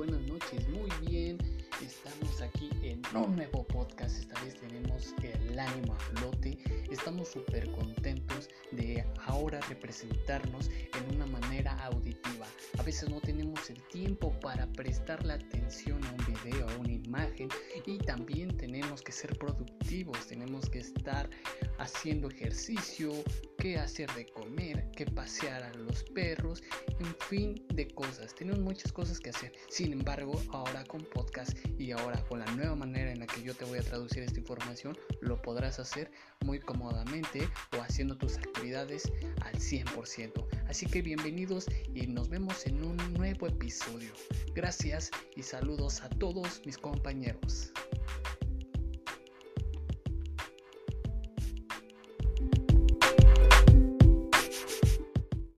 buenas noches, muy bien. Estamos aquí en un nuevo podcast, esta vez tenemos el ánimo a flote. Estamos súper contentos de ahora representarnos en una manera auditiva. A veces no tenemos el tiempo para prestar la atención a un video, a una imagen y también tenemos que ser productivos, tenemos que estar haciendo ejercicio, qué hacer de comer, qué pasear a los perros, en fin de cosas. Tenemos muchas cosas que hacer. Sin embargo, ahora con podcast y ahora con la nueva manera en la que yo te voy a traducir esta información, lo podrás hacer muy cómodamente o haciendo tus actividades al 100%. Así que bienvenidos y nos vemos en un nuevo episodio. Gracias y saludos a todos mis compañeros.